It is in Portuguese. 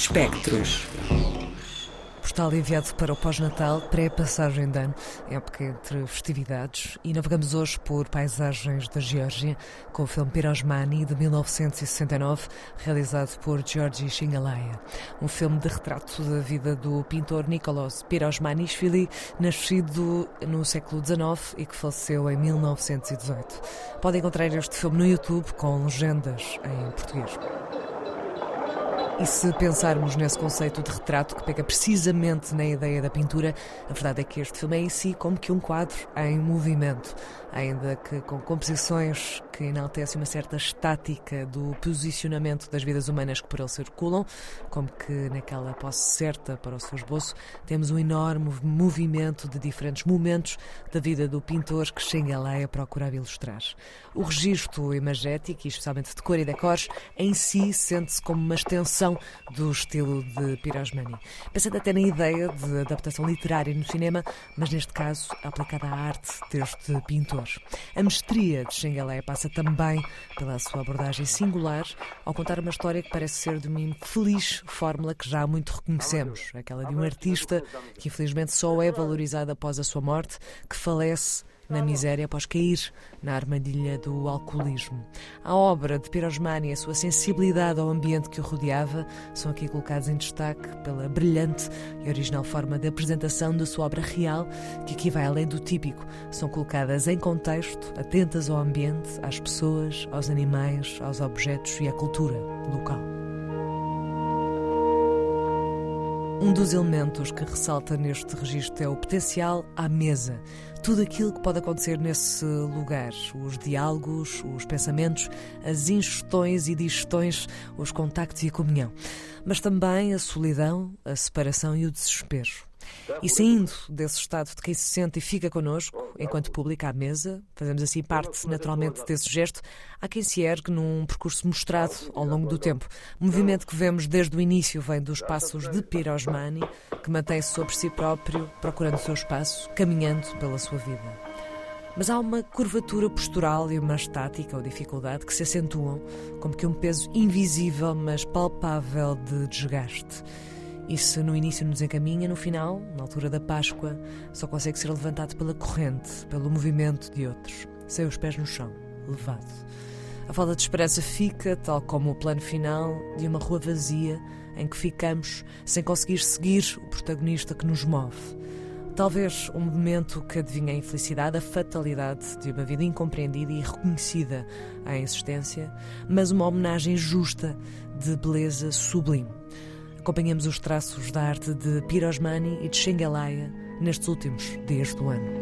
Espectros. Postal enviado para o pós-natal, pré-passagem de ano, época entre festividades, e navegamos hoje por paisagens da Geórgia com o filme Pirosmani de 1969, realizado por Georgi Shingalaya. Um filme de retrato da vida do pintor Nicolas Pirosmanishvili, nascido no século XIX e que faleceu em 1918. Pode encontrar este filme no YouTube com legendas em português. E se pensarmos nesse conceito de retrato que pega precisamente na ideia da pintura, a verdade é que este filme é em si como que um quadro em movimento, ainda que com composições que enaltecem uma certa estática do posicionamento das vidas humanas que por ele circulam, como que naquela posse certa para o seu esboço, temos um enorme movimento de diferentes momentos da vida do pintor que Xengalaya procurava ilustrar. O registro imagético, especialmente de cor e decors, em si sente-se como uma extensão do estilo de Pirosmani. Pensando até na ideia de adaptação literária no cinema, mas neste caso aplicada à arte deste pintor. A mestria de Xengalé passa também pela sua abordagem singular ao contar uma história que parece ser de uma infeliz fórmula que já muito reconhecemos, aquela de um artista que infelizmente só é valorizado após a sua morte, que falece na miséria após cair na armadilha do alcoolismo. A obra de Pirosmani e a sua sensibilidade ao ambiente que o rodeava são aqui colocados em destaque pela brilhante e original forma de apresentação da sua obra real, que aqui vai além do típico. São colocadas em contexto, atentas ao ambiente, às pessoas, aos animais, aos objetos e à cultura local. Um dos elementos que ressalta neste registro é o potencial à mesa. Tudo aquilo que pode acontecer nesse lugar. Os diálogos, os pensamentos, as ingestões e digestões, os contactos e a comunhão. Mas também a solidão, a separação e o desespero. E saindo desse estado de quem se sente e fica connosco, enquanto público à mesa, fazemos assim parte naturalmente desse gesto, há quem se ergue num percurso mostrado ao longo do tempo. O movimento que vemos desde o início vem dos passos de Pirosmani, que mantém-se sobre si próprio, procurando o seu espaço, caminhando pela sua vida. Mas há uma curvatura postural e uma estática ou dificuldade que se acentuam como que um peso invisível, mas palpável de desgaste. E se no início nos encaminha, no final, na altura da Páscoa, só consegue ser levantado pela corrente, pelo movimento de outros, sem os pés no chão, levado. A falta de esperança fica, tal como o plano final de uma rua vazia em que ficamos sem conseguir seguir o protagonista que nos move. Talvez um momento que adivinha a infelicidade, a fatalidade de uma vida incompreendida e reconhecida à existência, mas uma homenagem justa de beleza sublime. Acompanhamos os traços da arte de Pirosmani e de Xengalaya nestes últimos dias do ano.